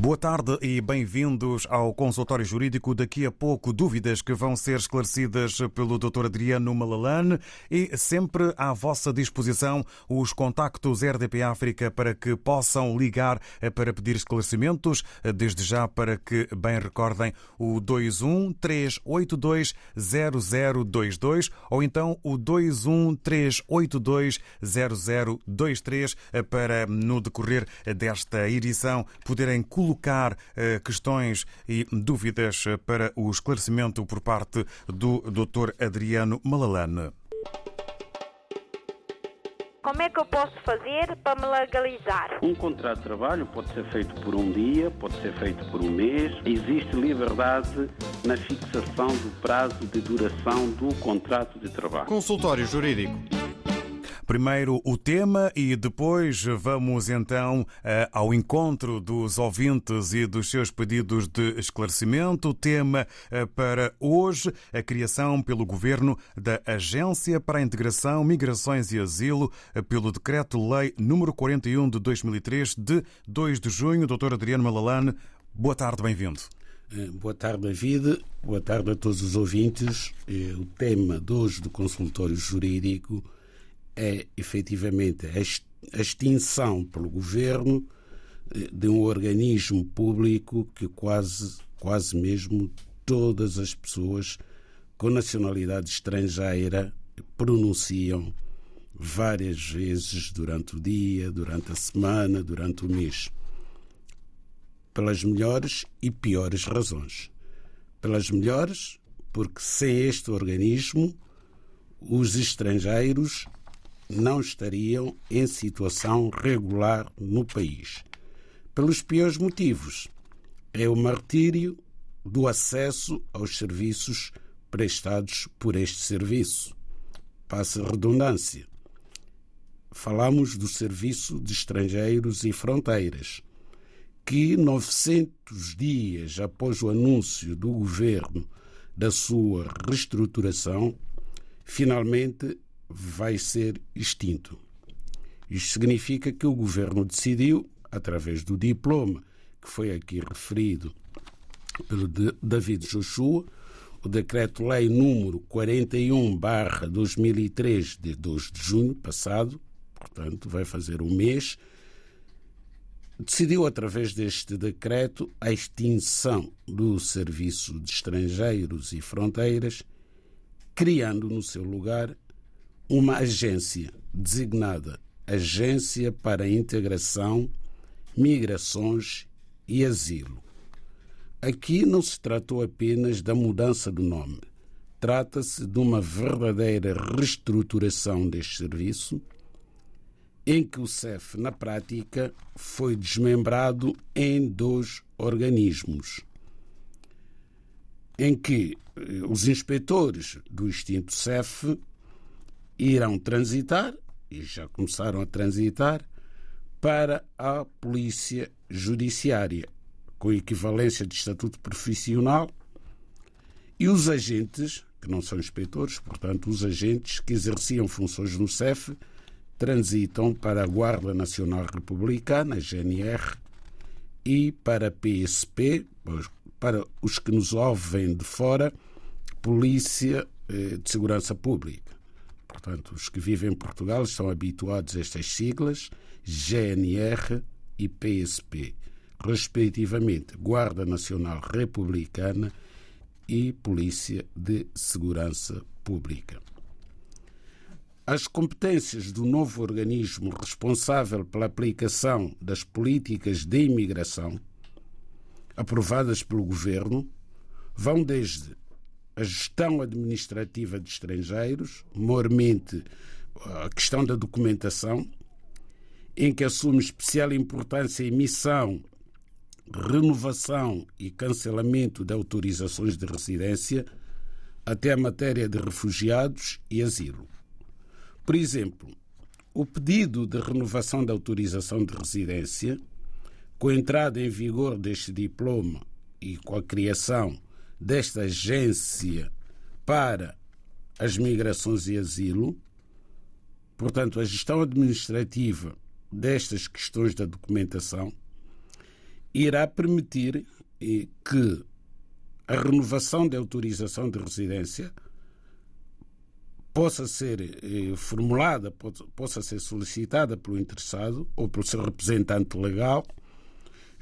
Boa tarde e bem-vindos ao consultório jurídico. Daqui a pouco, dúvidas que vão ser esclarecidas pelo Dr. Adriano Malalane e sempre à vossa disposição os contactos RDP África para que possam ligar para pedir esclarecimentos. Desde já, para que bem recordem o 21 382 0022 ou então o 21 382 0023 para, no decorrer desta edição, poderem colocar colocar eh, questões e dúvidas para o esclarecimento por parte do Dr. Adriano Malalane. Como é que eu posso fazer para me legalizar? Um contrato de trabalho pode ser feito por um dia, pode ser feito por um mês. Existe liberdade na fixação do prazo de duração do contrato de trabalho. Consultório Jurídico. Primeiro o tema e depois vamos então eh, ao encontro dos ouvintes e dos seus pedidos de esclarecimento. O tema eh, para hoje, a criação pelo Governo da Agência para a Integração, Migrações e Asilo, eh, pelo Decreto-Lei número 41 de 2003, de 2 de junho. Doutor Adriano Malalane, boa tarde, bem-vindo. Boa tarde, David. Boa tarde a todos os ouvintes. O tema de hoje do consultório jurídico é efetivamente a extinção pelo governo eh, de um organismo público que quase, quase mesmo todas as pessoas com nacionalidade estrangeira pronunciam várias vezes durante o dia, durante a semana, durante o mês. Pelas melhores e piores razões. Pelas melhores, porque sem este organismo, os estrangeiros não estariam em situação regular no país. Pelos piores motivos. É o martírio do acesso aos serviços prestados por este serviço. Passa redundância. Falamos do Serviço de Estrangeiros e Fronteiras, que 900 dias após o anúncio do governo da sua reestruturação, finalmente vai ser extinto. Isto significa que o governo decidiu, através do diploma que foi aqui referido pelo David Joshua, o decreto-lei número 41/2003 de 2 de junho passado, portanto, vai fazer um mês, decidiu através deste decreto a extinção do Serviço de Estrangeiros e Fronteiras, criando no seu lugar uma agência designada Agência para Integração, Migrações e Asilo. Aqui não se tratou apenas da mudança do nome. Trata-se de uma verdadeira reestruturação deste serviço, em que o CEF, na prática, foi desmembrado em dois organismos, em que eh, os inspetores do extinto CEF irão transitar, e já começaram a transitar, para a Polícia Judiciária, com equivalência de estatuto profissional, e os agentes, que não são inspetores, portanto, os agentes que exerciam funções no CEF, transitam para a Guarda Nacional Republicana, GNR, e para a PSP, para os que nos ouvem de fora, Polícia eh, de Segurança Pública. Portanto, os que vivem em Portugal estão habituados a estas siglas, GNR e PSP, respectivamente Guarda Nacional Republicana e Polícia de Segurança Pública. As competências do novo organismo responsável pela aplicação das políticas de imigração aprovadas pelo Governo vão desde a gestão administrativa de estrangeiros, mormente a questão da documentação, em que assume especial importância a emissão, renovação e cancelamento de autorizações de residência, até a matéria de refugiados e asilo. Por exemplo, o pedido de renovação da autorização de residência com a entrada em vigor deste diploma e com a criação desta agência para as migrações e asilo, portanto, a gestão administrativa destas questões da documentação irá permitir eh, que a renovação da autorização de residência possa ser eh, formulada, possa ser solicitada pelo interessado ou pelo seu representante legal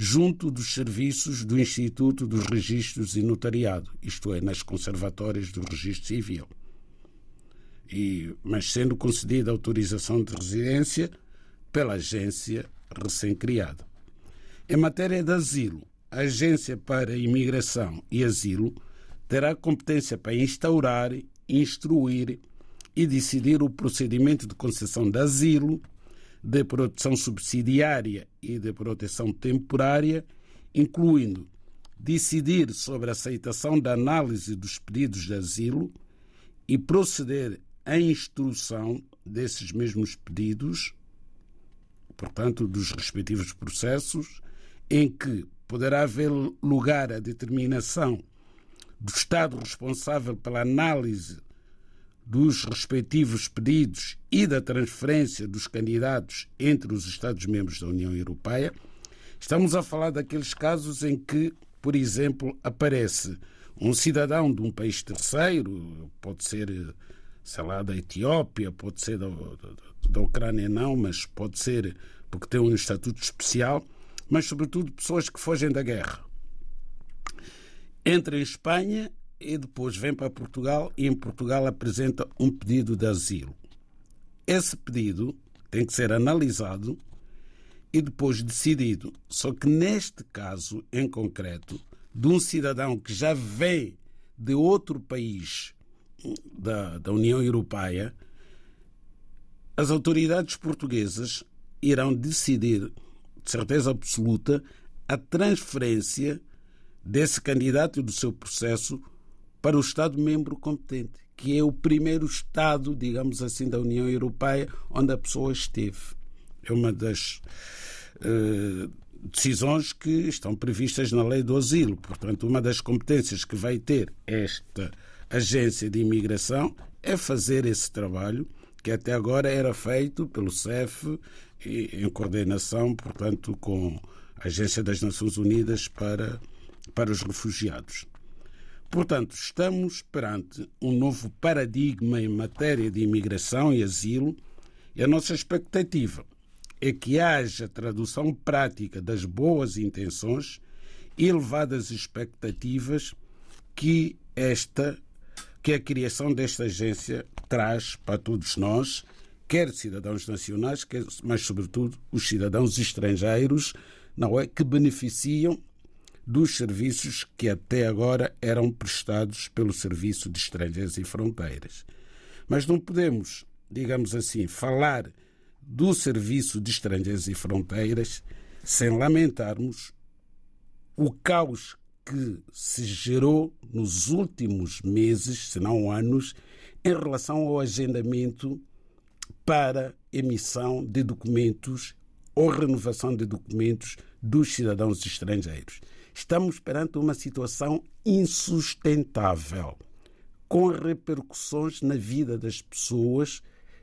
junto dos serviços do Instituto dos Registros e Notariado, isto é, nas conservatórias do Registro Civil. E, mas sendo concedida autorização de residência pela agência recém-criada. Em matéria de asilo, a Agência para Imigração e Asilo terá competência para instaurar, instruir e decidir o procedimento de concessão de asilo, de proteção subsidiária e de proteção temporária, incluindo decidir sobre a aceitação da análise dos pedidos de asilo e proceder à instrução desses mesmos pedidos, portanto, dos respectivos processos, em que poderá haver lugar a determinação do Estado responsável pela análise dos respectivos pedidos e da transferência dos candidatos entre os Estados-membros da União Europeia. Estamos a falar daqueles casos em que, por exemplo, aparece um cidadão de um país terceiro, pode ser, sei lá, da Etiópia, pode ser da, da, Ucrânia, não, mas pode ser porque tem um estatuto especial mas sobretudo pessoas que fogem da guerra. Entra em Espanha e depois vem para Portugal e em Portugal apresenta um pedido de asilo. Esse pedido tem que ser analisado e depois decidido. Só que neste caso em concreto, de um cidadão que já vem de outro país da, da União Europeia, as autoridades portuguesas irão decidir de certeza absoluta, a transferência desse candidato e do seu processo para o Estado-membro competente, que é o primeiro Estado, digamos assim, da União Europeia onde a pessoa esteve. É uma das uh, decisões que estão previstas na lei do asilo. Portanto, uma das competências que vai ter esta agência de imigração é fazer esse trabalho que até agora era feito pelo CEF em coordenação, portanto, com a Agência das Nações Unidas para, para os Refugiados. Portanto, estamos perante um novo paradigma em matéria de imigração e asilo e a nossa expectativa é que haja tradução prática das boas intenções e elevadas expectativas que esta que a criação desta agência traz para todos nós quer cidadãos nacionais, quer, mas sobretudo os cidadãos estrangeiros, não é? Que beneficiam dos serviços que até agora eram prestados pelo Serviço de Estrangeiros e Fronteiras. Mas não podemos, digamos assim, falar do Serviço de Estrangeiros e Fronteiras sem lamentarmos o caos que se gerou nos últimos meses, se não anos, em relação ao agendamento para emissão de documentos ou renovação de documentos dos cidadãos estrangeiros. Estamos perante uma situação insustentável, com repercussões na vida das pessoas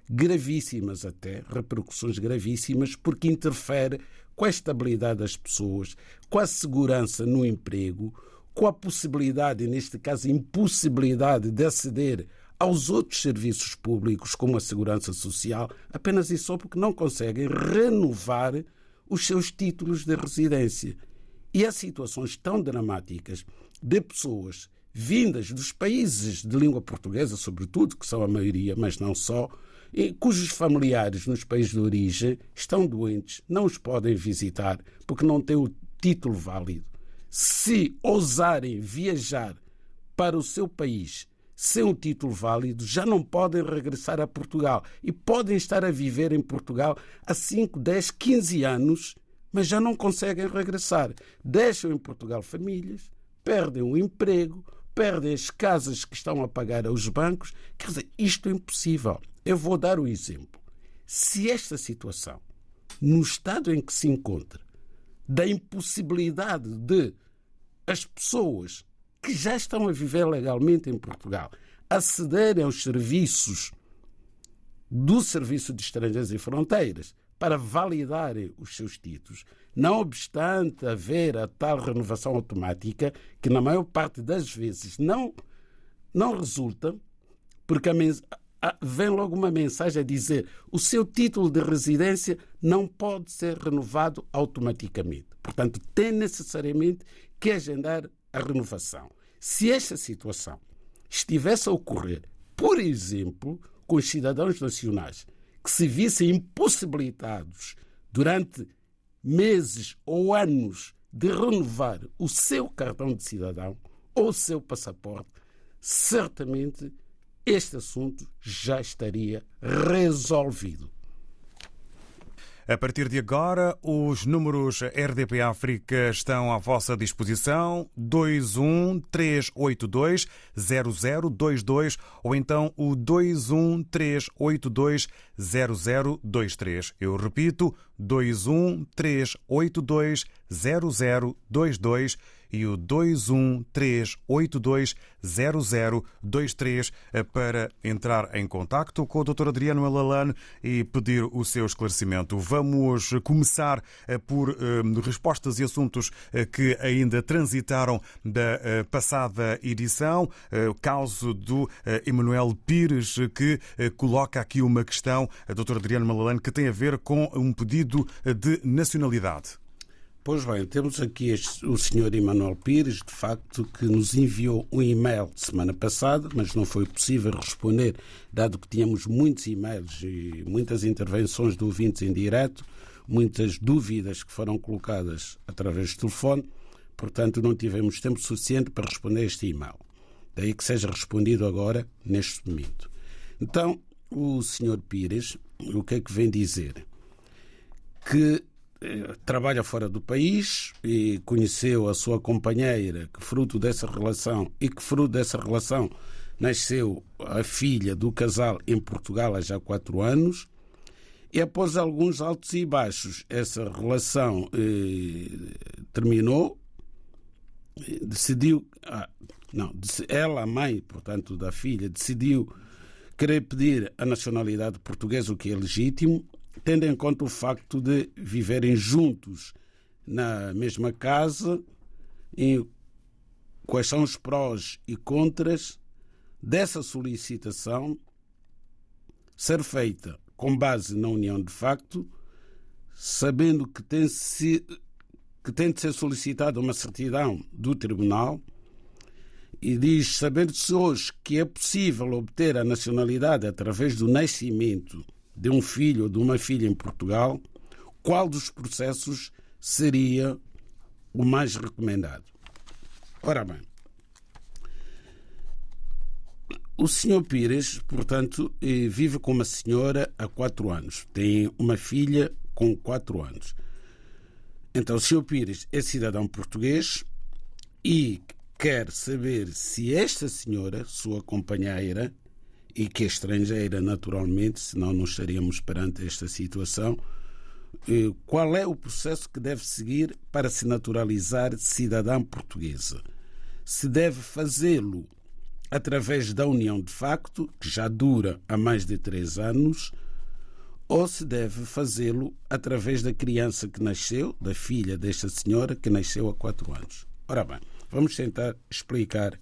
gravíssimas até, repercussões gravíssimas, porque interfere com a estabilidade das pessoas, com a segurança no emprego, com a possibilidade, neste caso, impossibilidade de aceder aos outros serviços públicos, como a segurança social, apenas e só porque não conseguem renovar os seus títulos de residência. E há situações tão dramáticas de pessoas vindas dos países de língua portuguesa, sobretudo, que são a maioria, mas não só, e cujos familiares nos países de origem estão doentes, não os podem visitar porque não têm o título válido. Se ousarem viajar para o seu país sem o título válido, já não podem regressar a Portugal e podem estar a viver em Portugal há 5, 10, 15 anos, mas já não conseguem regressar. Deixam em Portugal famílias, perdem o emprego, perdem as casas que estão a pagar aos bancos. Quer dizer, isto é impossível. Eu vou dar o exemplo. Se esta situação, no estado em que se encontra, da impossibilidade de as pessoas que já estão a viver legalmente em Portugal acederem aos serviços do Serviço de Estrangeiros e Fronteiras para validarem os seus títulos, não obstante haver a tal renovação automática, que na maior parte das vezes não, não resulta, porque a, vem logo uma mensagem a dizer o seu título de residência não pode ser renovado automaticamente. Portanto, tem necessariamente que agendar a renovação. Se esta situação estivesse a ocorrer, por exemplo, com os cidadãos nacionais que se vissem impossibilitados durante meses ou anos de renovar o seu cartão de cidadão ou o seu passaporte, certamente este assunto já estaria resolvido. A partir de agora, os números RDP África estão à vossa disposição: 213820022 ou então o 213820023. Eu repito: 213820022 e o 213820023 eh, para entrar em contacto com o Dr. Adriano Alalane e pedir o seu esclarecimento. Vamos começar eh, por eh, respostas e assuntos que ainda transitaram da passada edição. O caso do Emanuel Pires, que coloca aqui uma questão, Dr. Adriano Malalane, que tem a ver com um pedido de nacionalidade. Pois bem, temos aqui este, o Sr. Emanuel Pires, de facto, que nos enviou um e-mail semana passada, mas não foi possível responder, dado que tínhamos muitos e-mails e muitas intervenções de ouvintes em direto, muitas dúvidas que foram colocadas através do telefone, portanto não tivemos tempo suficiente para responder este e-mail. Daí que seja respondido agora, neste momento. Então, o Sr. Pires, o que é que vem dizer? Que trabalha fora do país e conheceu a sua companheira, que fruto dessa relação e que fruto dessa relação nasceu a filha do casal em Portugal há já quatro anos. E após alguns altos e baixos, essa relação eh, terminou. Decidiu, ah, não, ela, a mãe, portanto, da filha, decidiu querer pedir a nacionalidade portuguesa, o que é legítimo, tendo em conta o facto de viverem juntos na mesma casa, e quais são os prós e contras dessa solicitação ser feita com base na união de facto, sabendo que tem, se, que tem de ser solicitada uma certidão do tribunal e diz, sabendo-se hoje que é possível obter a nacionalidade através do nascimento de um filho ou de uma filha em Portugal, qual dos processos seria o mais recomendado? Ora bem, o senhor Pires, portanto, eh, vive com uma senhora há quatro anos. Tem uma filha com quatro anos. Então, o senhor Pires é cidadão português e quer saber se esta senhora, sua companheira, e que é estrangeira, naturalmente, senão não estaríamos perante esta situação. Qual é o processo que deve seguir para se naturalizar cidadã portuguesa? Se deve fazê-lo através da união de facto, que já dura há mais de três anos, ou se deve fazê-lo através da criança que nasceu, da filha desta senhora, que nasceu há quatro anos. Ora bem, vamos tentar explicar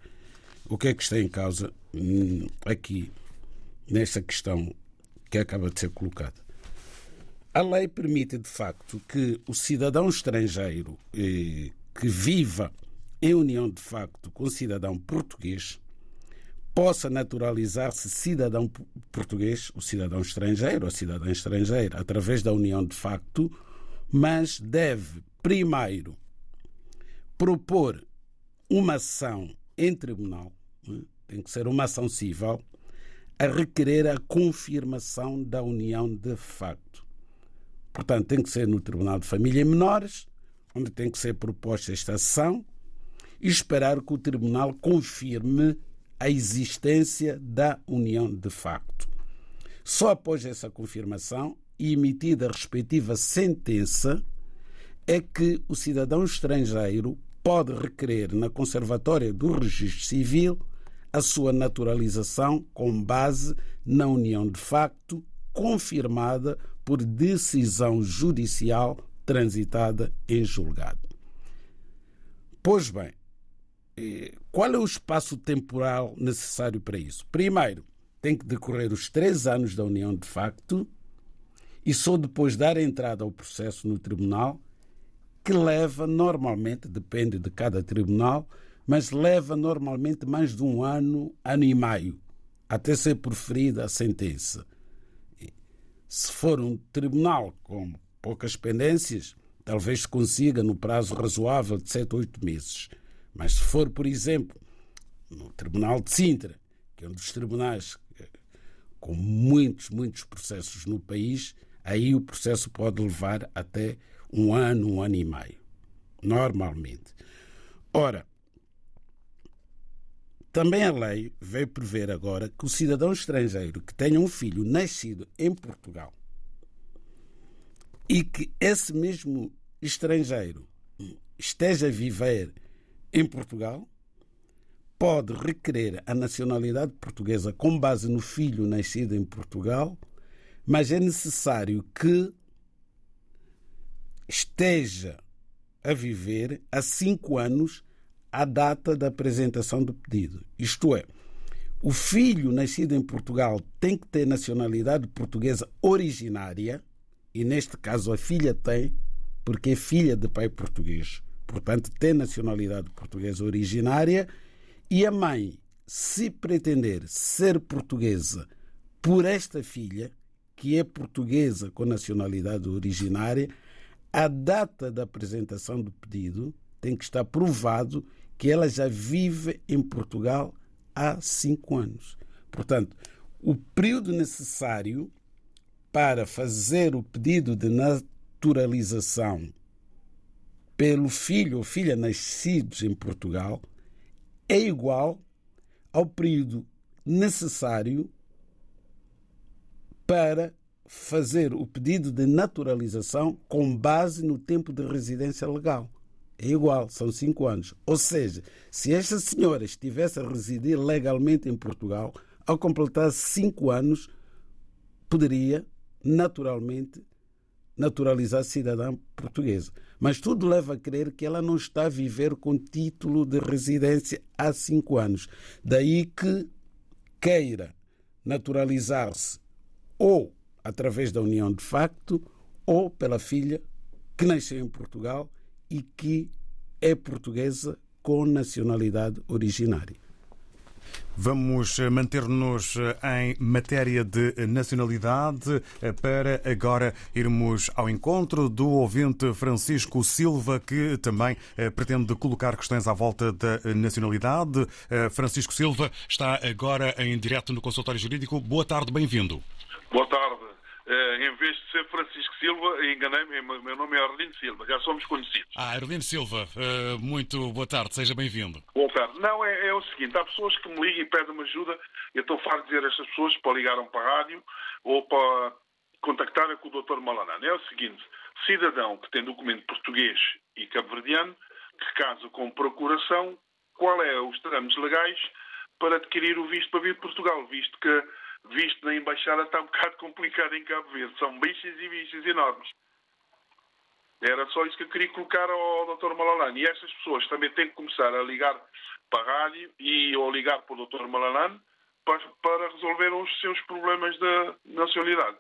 o que é que está em causa hum, aqui nesta questão que acaba de ser colocada. A lei permite, de facto, que o cidadão estrangeiro eh, que viva em união de facto com o cidadão português possa naturalizar-se cidadão português, o cidadão estrangeiro ou cidadã estrangeira, através da união de facto, mas deve primeiro propor uma ação em tribunal, né? tem que ser uma ação civil, a requerer a confirmação da união de facto. Portanto, tem que ser no Tribunal de Família e Menores, onde tem que ser proposta esta ação, e esperar que o Tribunal confirme a existência da união de facto. Só após essa confirmação e emitida a respectiva sentença é que o cidadão estrangeiro pode requerer na Conservatória do Registro Civil a sua naturalização com base na união de facto confirmada por decisão judicial transitada em julgado. Pois bem, eh, qual é o espaço temporal necessário para isso? Primeiro, tem que decorrer os três anos da união de facto e só depois dar entrada ao processo no tribunal, que leva normalmente, depende de cada tribunal, mas leva normalmente mais de um ano, ano e meio, até ser proferida a sentença. Se for um tribunal com poucas pendências, talvez se consiga no prazo razoável de sete ou oito meses. Mas se for, por exemplo, no Tribunal de Sintra, que é um dos tribunais com muitos, muitos processos no país, aí o processo pode levar até um ano, um ano e meio. Normalmente. Ora, também a lei veio prever agora que o cidadão estrangeiro que tenha um filho nascido em Portugal e que esse mesmo estrangeiro esteja a viver em Portugal pode requerer a nacionalidade portuguesa com base no filho nascido em Portugal, mas é necessário que esteja a viver há cinco anos à data da apresentação do pedido. Isto é, o filho nascido em Portugal tem que ter nacionalidade portuguesa originária, e neste caso a filha tem, porque é filha de pai português. Portanto, tem nacionalidade portuguesa originária e a mãe, se pretender ser portuguesa por esta filha, que é portuguesa com nacionalidade originária, a data da apresentação do pedido tem que estar provado que ela já vive em Portugal há cinco anos. Portanto, o período necessário para fazer o pedido de naturalização pelo filho ou filha nascidos em Portugal é igual ao período necessário para fazer o pedido de naturalização com base no tempo de residência legal. É igual, são cinco anos. Ou seja, se esta senhora estivesse a residir legalmente em Portugal, ao completar cinco anos, poderia naturalmente naturalizar cidadã portuguesa. Mas tudo leva a crer que ela não está a viver com título de residência há cinco anos. Daí que queira naturalizar-se ou através da união de facto ou pela filha que nasceu em Portugal e que é portuguesa com nacionalidade originária. Vamos eh, manter-nos eh, em matéria de nacionalidade eh, para agora irmos ao encontro do ouvinte Francisco Silva, que também pretende colocar questões à volta da nacionalidade. Francisco Silva está agora em direto no consultório jurídico. Boa tarde, bem-vindo. Boa tarde. Em vez de ser Francisco Silva, enganei-me, meu nome é Arlindo Silva, já somos conhecidos. Ah, Arlindo Silva, muito boa tarde, seja bem-vindo. Boa tarde. Não, é, é, o seguinte, há pessoas que me ligam e pedem-me ajuda, eu estou farto de dizer a estas pessoas para ligarem para a rádio ou para contactarem com o Dr. Malanano. É o seguinte, cidadão que tem documento português e cabo-verdiano, que casa com procuração, qual é os trâmites legais para adquirir o visto para vir de Portugal, visto que visto na embaixada está um bocado complicado em Cabo Verde. São bichos e bichos enormes. Era só isso que eu queria colocar ao Dr. Malalane. E estas pessoas também têm que começar a ligar para a rádio e ou ligar para o Dr. Malalane para, para resolver os seus problemas da nacionalidade.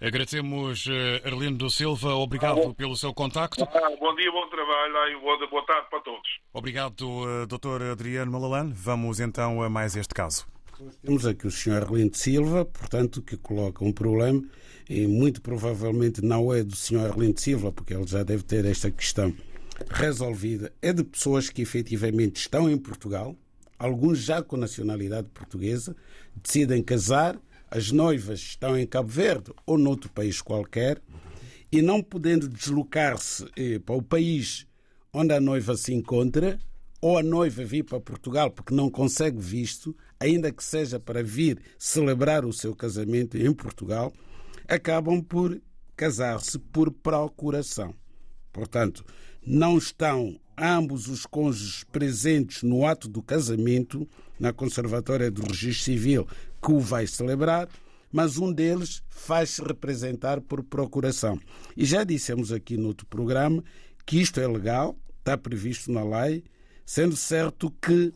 Agradecemos uh, Arlindo Silva, obrigado ah, pelo seu contacto. Ah, bom dia, bom trabalho e boa, tarde para todos. Obrigado, uh, Dr. Adriano Malalane. Vamos então a mais este caso. Temos aqui o Sr. Arlindo Silva, portanto, que coloca um problema e muito provavelmente não é do Sr. Arlindo Silva, porque ele já deve ter esta questão resolvida. É de pessoas que efetivamente estão em Portugal, alguns já com nacionalidade portuguesa, decidem casar, as noivas estão em Cabo Verde ou noutro país qualquer, e não podendo deslocar-se eh, para o país onde a noiva se encontra, ou a noiva vir para Portugal porque não consegue visto, ainda que seja para vir celebrar o seu casamento em Portugal, acabam por casar-se por procuração. Portanto, não estão ambos os cônjuges presentes no ato do casamento, na Conservatória do Registro Civil, que o vai celebrar, mas um deles faz-se representar por procuração. E já dissemos aqui no outro programa que isto é legal, está previsto na lei, sendo certo que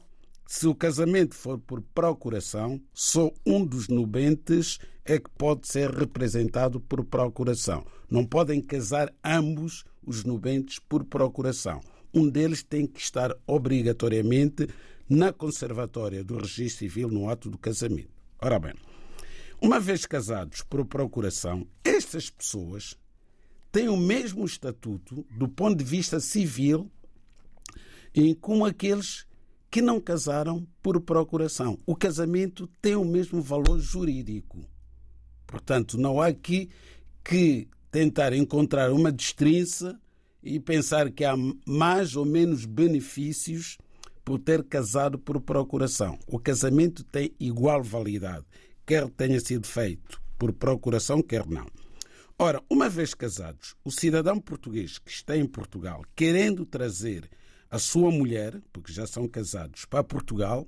se o casamento for por procuração, só um dos nubentes é que pode ser representado por procuração. Não podem casar ambos os nubentes por procuração. Um deles tem que estar obrigatoriamente na conservatória do registro civil no ato do casamento. Ora bem, uma vez casados por procuração, estas pessoas têm o mesmo estatuto do ponto de vista civil como aqueles que não casaram por procuração. O casamento tem o mesmo valor jurídico. Portanto, não há aqui que tentar encontrar uma destrinça e pensar que há mais ou menos benefícios por ter casado por procuração. O casamento tem igual validade, quer tenha sido feito por procuração, quer não. Ora, uma vez casados, o cidadão português que está em Portugal, querendo trazer a sua mulher, porque já são casados, para Portugal,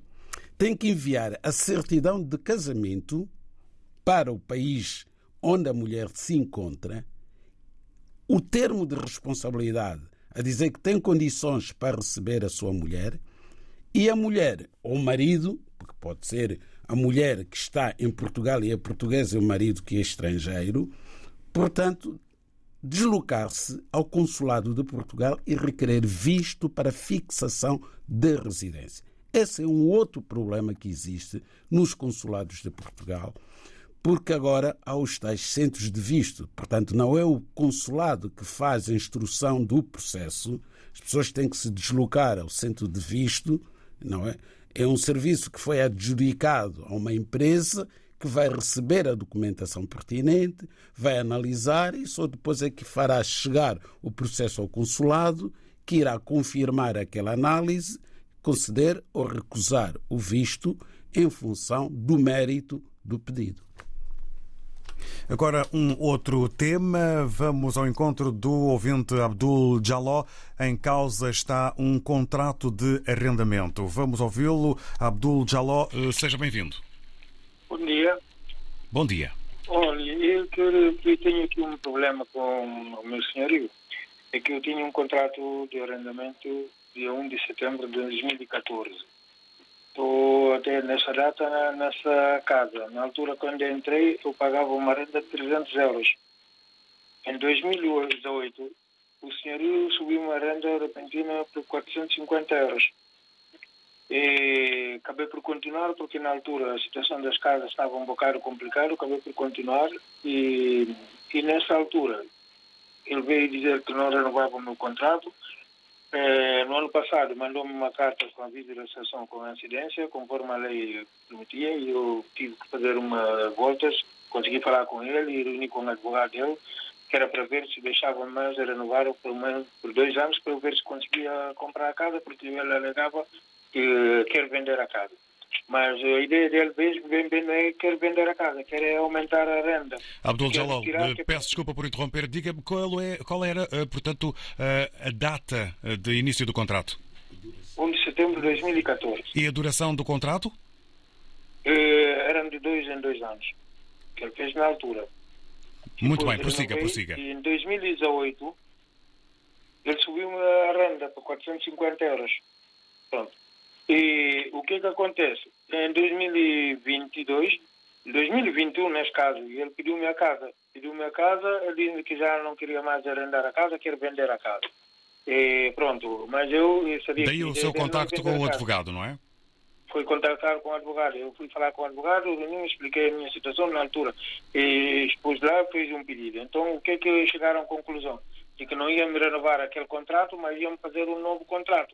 tem que enviar a certidão de casamento para o país onde a mulher se encontra, o termo de responsabilidade a dizer que tem condições para receber a sua mulher, e a mulher ou o marido, porque pode ser a mulher que está em Portugal e é portuguesa e o marido que é estrangeiro, portanto, deslocar-se ao consulado de Portugal e requerer visto para fixação de residência. Esse é um outro problema que existe nos consulados de Portugal, porque agora há os tais centros de visto. Portanto, não é o consulado que faz a instrução do processo, as pessoas têm que se deslocar ao centro de visto, não é? É um serviço que foi adjudicado a uma empresa que vai receber a documentação pertinente, vai analisar e só depois é que fará chegar o processo ao consulado, que irá confirmar aquela análise, conceder ou recusar o visto em função do mérito do pedido. Agora, um outro tema. Vamos ao encontro do ouvinte Abdul Jaló. Em causa está um contrato de arrendamento. Vamos ouvi-lo. Abdul Jaló, eh, seja bem-vindo. Bom dia. Bom dia. Olha, eu, eu tenho aqui um problema com o meu senhorio. É que eu tinha um contrato de arrendamento dia 1 de setembro de 2014 Estou até nessa data nessa casa. Na altura, quando entrei, eu pagava uma renda de 300 euros. Em 2018, o senhorio subiu uma renda repentina por 450 euros. E acabei por continuar, porque na altura a situação das casas estava um bocado complicada, acabei por continuar. E, e nessa altura, ele veio dizer que não renovava o meu contrato é, no ano passado mandou-me uma carta com aviso de associação com a incidência, conforme a lei permitia, e eu tive que fazer uma voltas, consegui falar com ele e reuni com o advogado dele, que era para ver se deixava mais a renovar por, menos, por dois anos, para ver se conseguia comprar a casa, porque ele alegava que quer vender a casa. Mas a ideia dele mesmo bem, bem não é quer vender a casa, quer é aumentar a renda. Abdul Jalal, eh, peço desculpa por interromper. Diga-me qual, é, qual era, eh, portanto, eh, a data de início do contrato? 1 de setembro de 2014. E a duração do contrato? Eram de dois em dois anos, que ele fez na altura. Muito Depois bem, prossiga, prossiga. E em 2018, ele subiu a renda para 450 euros. Pronto. E o que é que acontece? Em 2022, 2021 neste caso, ele pediu-me a casa. Pediu-me a casa, ele disse que já não queria mais arrendar a casa, quer vender a casa. E pronto, mas eu sabia Daí o seu contacto com o advogado, não é? Fui contactar com o advogado. Eu fui falar com o advogado, eu expliquei a minha situação na altura. E expus lá, fiz um pedido. Então, o que é que chegaram à conclusão? De que não iam me renovar aquele contrato, mas iam fazer um novo contrato.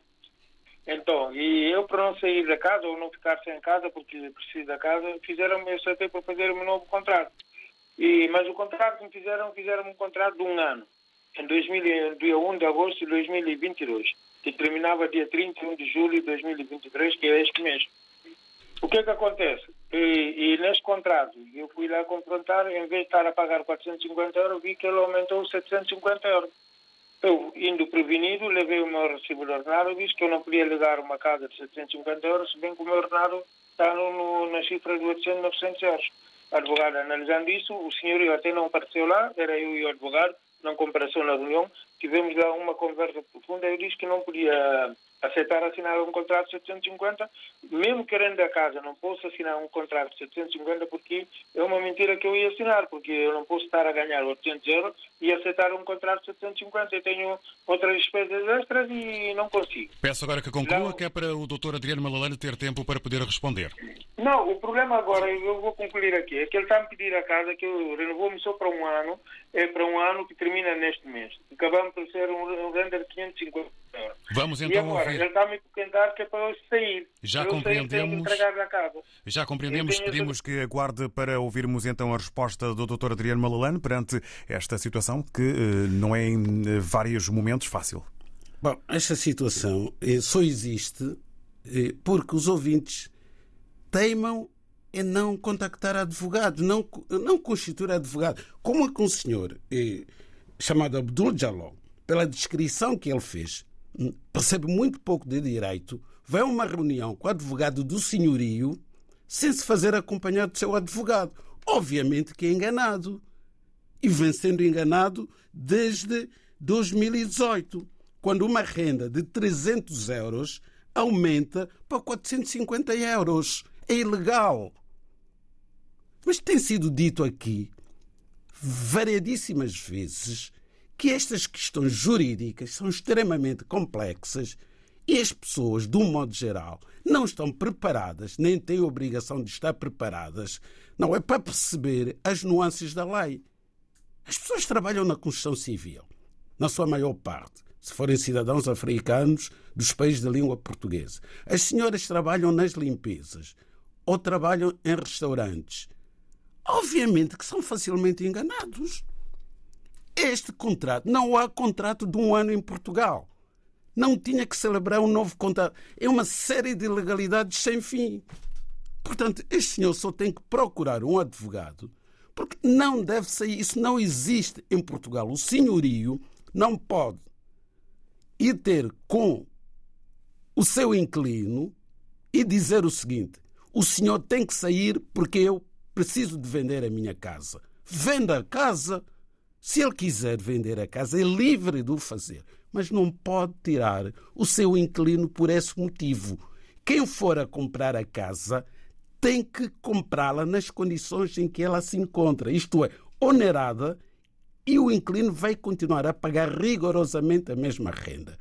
Então, e eu para não sair da casa ou não ficar sem casa, porque preciso da casa, fizeram-me, eu aceitei para fazer um novo contrato. E, mas o contrato que me fizeram, fizeram um contrato de um ano, em 2000, dia 1 de agosto de 2022, que terminava dia 31 de julho de 2023, que é este mês. O que é que acontece? E, e neste contrato, eu fui lá confrontar, em vez de estar a pagar 450 euros, vi que ele aumentou 750 euros. Eu, indo prevenido, levei o meu recibo de ordenado, disse que eu não podia ligar uma casa de 750 euros, se bem que o meu ordenado está no, no, na cifra de 800, 900 euros. A advogada, analisando isso, o senhor até não apareceu lá, era eu e o advogado, não compareceu na reunião, tivemos lá uma conversa profunda, eu disse que não podia aceitar assinar um contrato de 750, mesmo querendo a casa, não posso assinar um contrato de 750 porque é uma mentira que eu ia assinar, porque eu não posso estar a ganhar 800 euros e aceitar um contrato de 750. Eu tenho outras despesas extras e não consigo. Peço agora que conclua, não... que é para o doutor Adriano Malalane ter tempo para poder responder. Não, o problema agora, eu vou concluir aqui, é que ele está a me pedir a casa que eu renovou-me só para um ano, é para um ano que termina neste mês. Acabamos por ser um render de 550 euros. Vamos então e agora, ouvir. ele está a que é para eu sair. Já eu compreendemos. Já compreendemos. Pedimos que aguarde para ouvirmos então a resposta do Dr. Adriano Malalane perante esta situação que eh, não é em eh, vários momentos fácil. Bom, esta situação eh, só existe porque os ouvintes teimam em não contactar advogados, não, não constituir advogado. Como é que um senhor chamado Abdul Jalal, pela descrição que ele fez, percebe muito pouco de direito, vai a uma reunião com o advogado do senhorio sem se fazer acompanhar do seu advogado. Obviamente que é enganado. E vem sendo enganado desde 2018, quando uma renda de 300 euros aumenta para 450 euros. É ilegal. Mas tem sido dito aqui variedíssimas vezes que estas questões jurídicas são extremamente complexas e as pessoas, de um modo geral, não estão preparadas, nem têm obrigação de estar preparadas, não é para perceber as nuances da lei. As pessoas trabalham na construção civil, na sua maior parte, se forem cidadãos africanos dos países de língua portuguesa. As senhoras trabalham nas limpezas ou trabalham em restaurantes. Obviamente que são facilmente enganados. Este contrato, não há contrato de um ano em Portugal. Não tinha que celebrar um novo contrato. É uma série de ilegalidades sem fim. Portanto, este senhor só tem que procurar um advogado, porque não deve sair. Isso não existe em Portugal. O senhorio não pode ir ter com o seu inquilino e dizer o seguinte: o senhor tem que sair porque eu preciso de vender a minha casa. Venda a casa se ele quiser vender a casa, é livre de o fazer, mas não pode tirar o seu inquilino por esse motivo. Quem for a comprar a casa tem que comprá-la nas condições em que ela se encontra, isto é, onerada, e o inquilino vai continuar a pagar rigorosamente a mesma renda.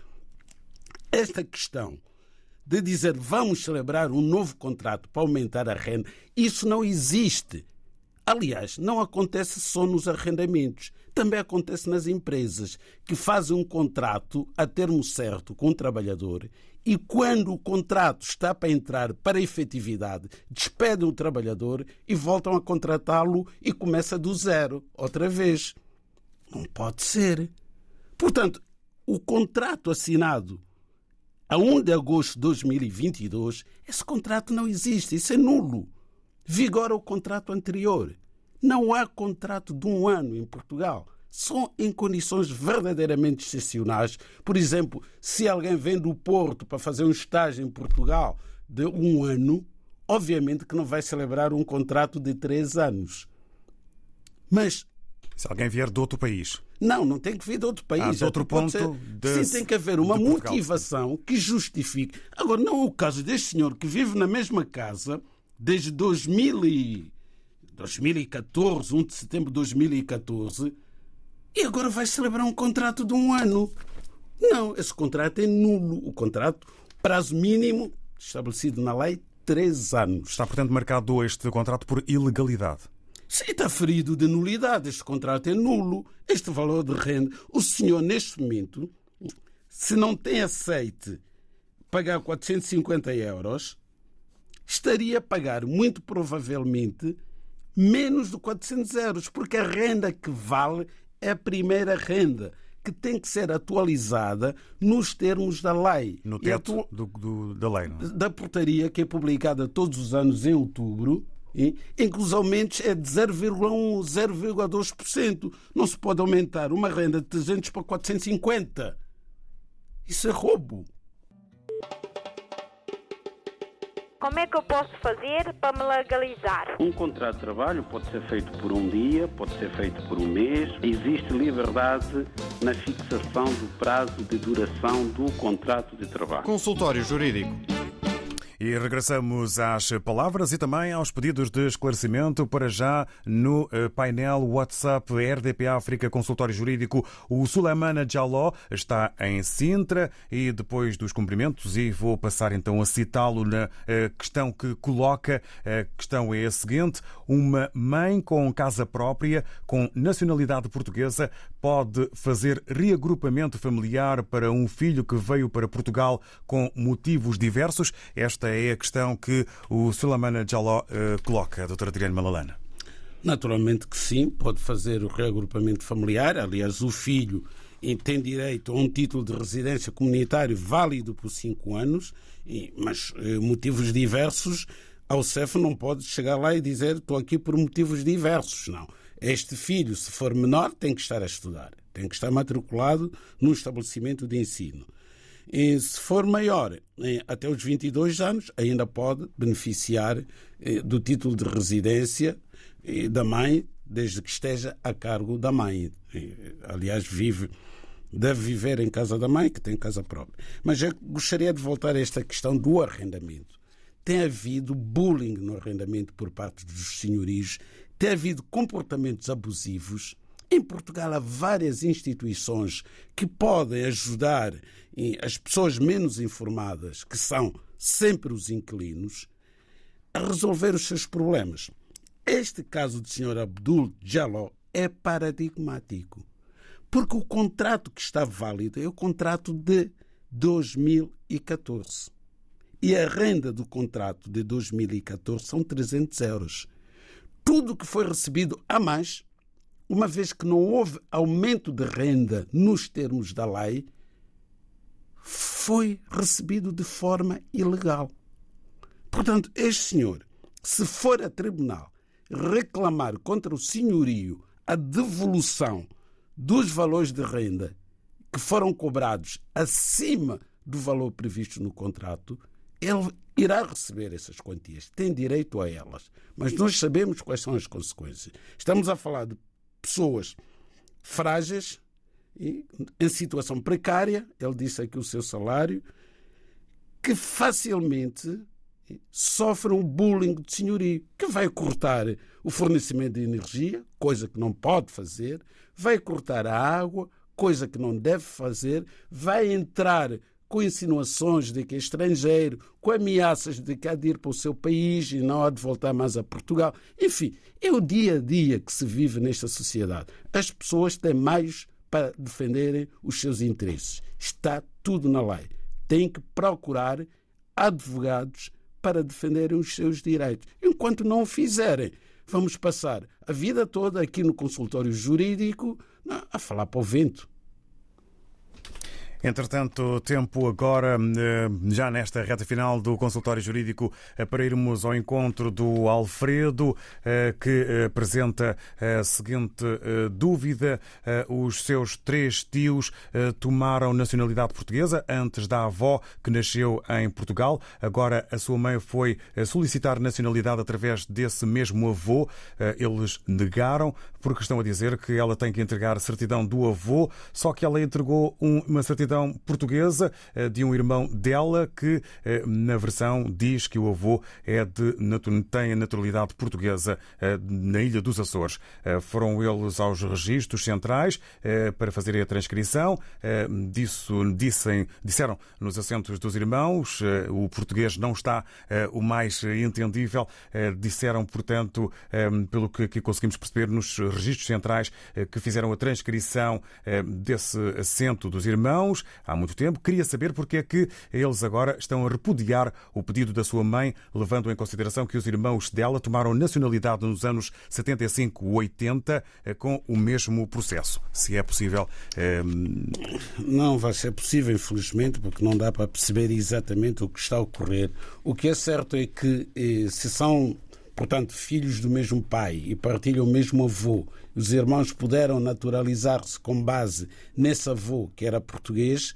Esta questão de dizer vamos celebrar um novo contrato para aumentar a renda, isso não existe. Aliás, não acontece só nos arrendamentos, também acontece nas empresas que fazem um contrato a termo certo com o trabalhador e quando o contrato está para entrar para efetividade, despedem o trabalhador e voltam a contratá-lo e começa do zero, outra vez. Não pode ser. Portanto, o contrato assinado a 1 de agosto de 2022, esse contrato não existe, isso é nulo vigora o contrato anterior. Não há contrato de um ano em Portugal. São em condições verdadeiramente excepcionais. Por exemplo, se alguém vem do Porto para fazer um estágio em Portugal de um ano, obviamente que não vai celebrar um contrato de três anos. Mas. Se alguém vier de outro país. Não, não tem que vir de outro país. Ah, outro ponto. Ser... De... Sim, tem que haver uma motivação que justifique. Agora, não é o caso deste senhor que vive na mesma casa desde 2000 e 2014, 1 de setembro de 2014, e agora vai celebrar um contrato de um ano. Não, esse contrato é nulo. O contrato, prazo mínimo estabelecido na lei, três anos. Está, portanto, marcado este contrato por ilegalidade. Sim, está ferido de nulidade. Este contrato é nulo. Este valor de renda. O senhor, neste momento, se não tem aceite pagar 450 euros, estaria a pagar, muito provavelmente, menos de 400 euros, porque a renda que vale é a primeira renda, que tem que ser atualizada nos termos da lei. No teto atu... do, do, da lei. Não? É? Da portaria, que é publicada todos os anos em outubro, em que os aumentos é de 0,1%, 0,2%. Não se pode aumentar uma renda de 300 para 450. Isso é roubo. Como é que eu posso fazer para me legalizar? Um contrato de trabalho pode ser feito por um dia, pode ser feito por um mês. Existe liberdade na fixação do prazo de duração do contrato de trabalho. Consultório Jurídico. E regressamos às palavras e também aos pedidos de esclarecimento para já no eh, painel WhatsApp RDP África Consultório Jurídico. O Suleimana Jaló está em Sintra e depois dos cumprimentos, e vou passar então a citá-lo na eh, questão que coloca. A questão é a seguinte: uma mãe com casa própria, com nacionalidade portuguesa, pode fazer reagrupamento familiar para um filho que veio para Portugal com motivos diversos? Esta é a questão que o Sulamana Jaló uh, coloca, a doutora Adriana Malalana. Naturalmente que sim, pode fazer o reagrupamento familiar. Aliás, o filho tem direito a um título de residência comunitário válido por cinco anos, mas uh, motivos diversos, ao CEF não pode chegar lá e dizer estou aqui por motivos diversos. Não. Este filho, se for menor, tem que estar a estudar, tem que estar matriculado num estabelecimento de ensino. E se for maior, até os 22 anos, ainda pode beneficiar eh, do título de residência eh, da mãe, desde que esteja a cargo da mãe. Aliás, vive, deve viver em casa da mãe, que tem casa própria. Mas eu gostaria de voltar a esta questão do arrendamento. Tem havido bullying no arrendamento por parte dos senhorios, tem havido comportamentos abusivos em Portugal há várias instituições que podem ajudar as pessoas menos informadas, que são sempre os inquilinos, a resolver os seus problemas. Este caso do Sr. Abdul Jaló é paradigmático, porque o contrato que está válido é o contrato de 2014. E a renda do contrato de 2014 são 300 euros. Tudo que foi recebido a mais uma vez que não houve aumento de renda nos termos da lei, foi recebido de forma ilegal. Portanto, este senhor, se for a tribunal reclamar contra o senhorio a devolução dos valores de renda que foram cobrados acima do valor previsto no contrato, ele irá receber essas quantias, tem direito a elas. Mas nós sabemos quais são as consequências. Estamos a falar de pessoas frágeis e em situação precária, ele disse aqui o seu salário, que facilmente sofrem um bullying de senhorio, que vai cortar o fornecimento de energia, coisa que não pode fazer, vai cortar a água, coisa que não deve fazer, vai entrar com insinuações de que é estrangeiro, com ameaças de que há de ir para o seu país e não há de voltar mais a Portugal. Enfim, é o dia a dia que se vive nesta sociedade. As pessoas têm mais para defenderem os seus interesses. Está tudo na lei. Têm que procurar advogados para defenderem os seus direitos. Enquanto não o fizerem, vamos passar a vida toda aqui no consultório jurídico a falar para o vento. Entretanto, tempo agora, eh, já nesta reta final do consultório jurídico, eh, para irmos ao encontro do Alfredo, eh, que apresenta a seguinte dúvida. Os seus três tios tomaram nacionalidade portuguesa antes da avó, que nasceu em Portugal. Agora a sua mãe foi solicitar nacionalidade através desse mesmo avô. Eles negaram, porque estão a dizer que ela tem que entregar certidão do avô, só que ela entregou uma certidão portuguesa eh, de um irmão dela que, eh, na versão, diz que o avô é de, tem a naturalidade portuguesa eh, na Ilha dos Açores. Foram eles aos registros centrais para fazerem a transcrição. Disso, dissem, disseram nos assentos dos irmãos, o português não está o mais entendível. Disseram, portanto, pelo que conseguimos perceber nos registros centrais, que fizeram a transcrição desse assento dos irmãos há muito tempo. Queria saber porque é que eles agora estão a repudiar o pedido da sua mãe, levando em consideração que os irmãos dela tomaram nacionalidade nos anos 75-80 eh, com o mesmo processo. Se é possível. É... Não vai ser possível, infelizmente, porque não dá para perceber exatamente o que está a ocorrer. O que é certo é que eh, se são portanto, filhos do mesmo pai e partilham o mesmo avô, os irmãos puderam naturalizar-se com base nesse avô que era português,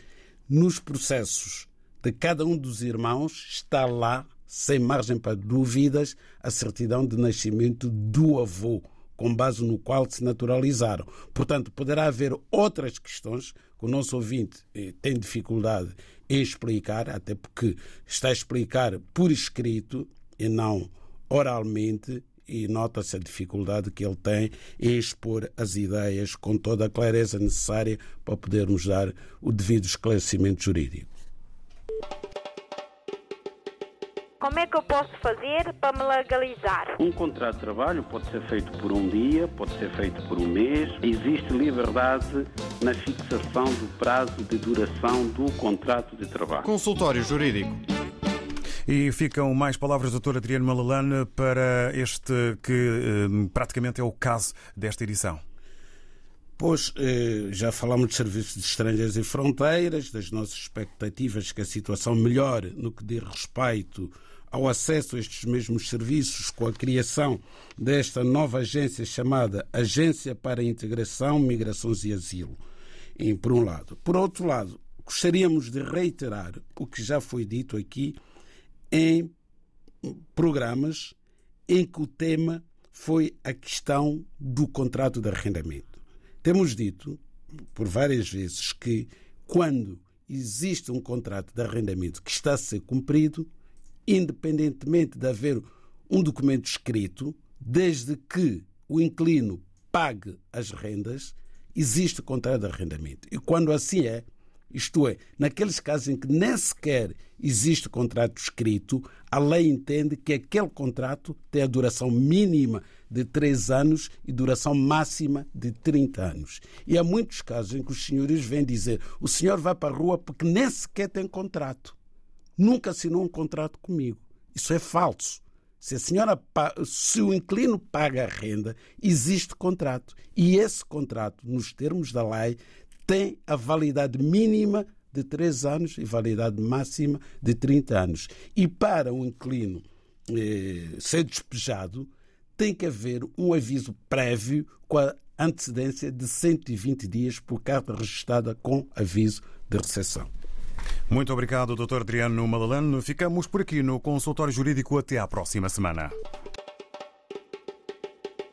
nos processos de cada um dos irmãos está lá, sem margem para dúvidas, a certidão de nascimento do avô, com base no qual se naturalizaram. Portanto, poderá haver outras questões que o nosso ouvinte eh, tem dificuldade em explicar, até porque está a explicar por escrito e não oralmente, e nota-se a dificuldade que ele tem em expor as ideias com toda a clareza necessária para podermos dar o devido esclarecimento jurídico. Como é que eu posso fazer para me legalizar? Um contrato de trabalho pode ser feito por um dia, pode ser feito por um mês. Existe liberdade na fixação do prazo de duração do contrato de trabalho. Consultório Jurídico. E ficam mais palavras, doutor Adriano Malalane, para este que eh, praticamente é o caso desta edição. Pois, eh, já falamos de serviços de estrangeiros e fronteiras, das nossas expectativas que a situação melhore no que diz respeito ao acesso a estes mesmos serviços com a criação desta nova agência chamada Agência para Integração, Migrações e Asilo, por um lado. Por outro lado, gostaríamos de reiterar o que já foi dito aqui em programas em que o tema foi a questão do contrato de arrendamento. Temos dito por várias vezes que quando existe um contrato de arrendamento que está a ser cumprido, independentemente de haver um documento escrito, desde que o inquilino pague as rendas, existe contrato de arrendamento. E quando assim é, isto é, naqueles casos em que nem sequer existe contrato escrito, a lei entende que aquele contrato tem a duração mínima de 3 anos e duração máxima de 30 anos. E há muitos casos em que os senhores vêm dizer o senhor vai para a rua porque nem sequer tem contrato. Nunca assinou um contrato comigo. Isso é falso. Se a senhora, se o inquilino paga a renda, existe contrato. E esse contrato, nos termos da lei, tem a validade mínima de 3 anos e validade máxima de 30 anos. E para um inquilino eh, ser despejado, tem que haver um aviso prévio com a antecedência de 120 dias por carta registrada com aviso de recepção. Muito obrigado, Dr. Adriano Malalane. Ficamos por aqui no consultório jurídico até à próxima semana.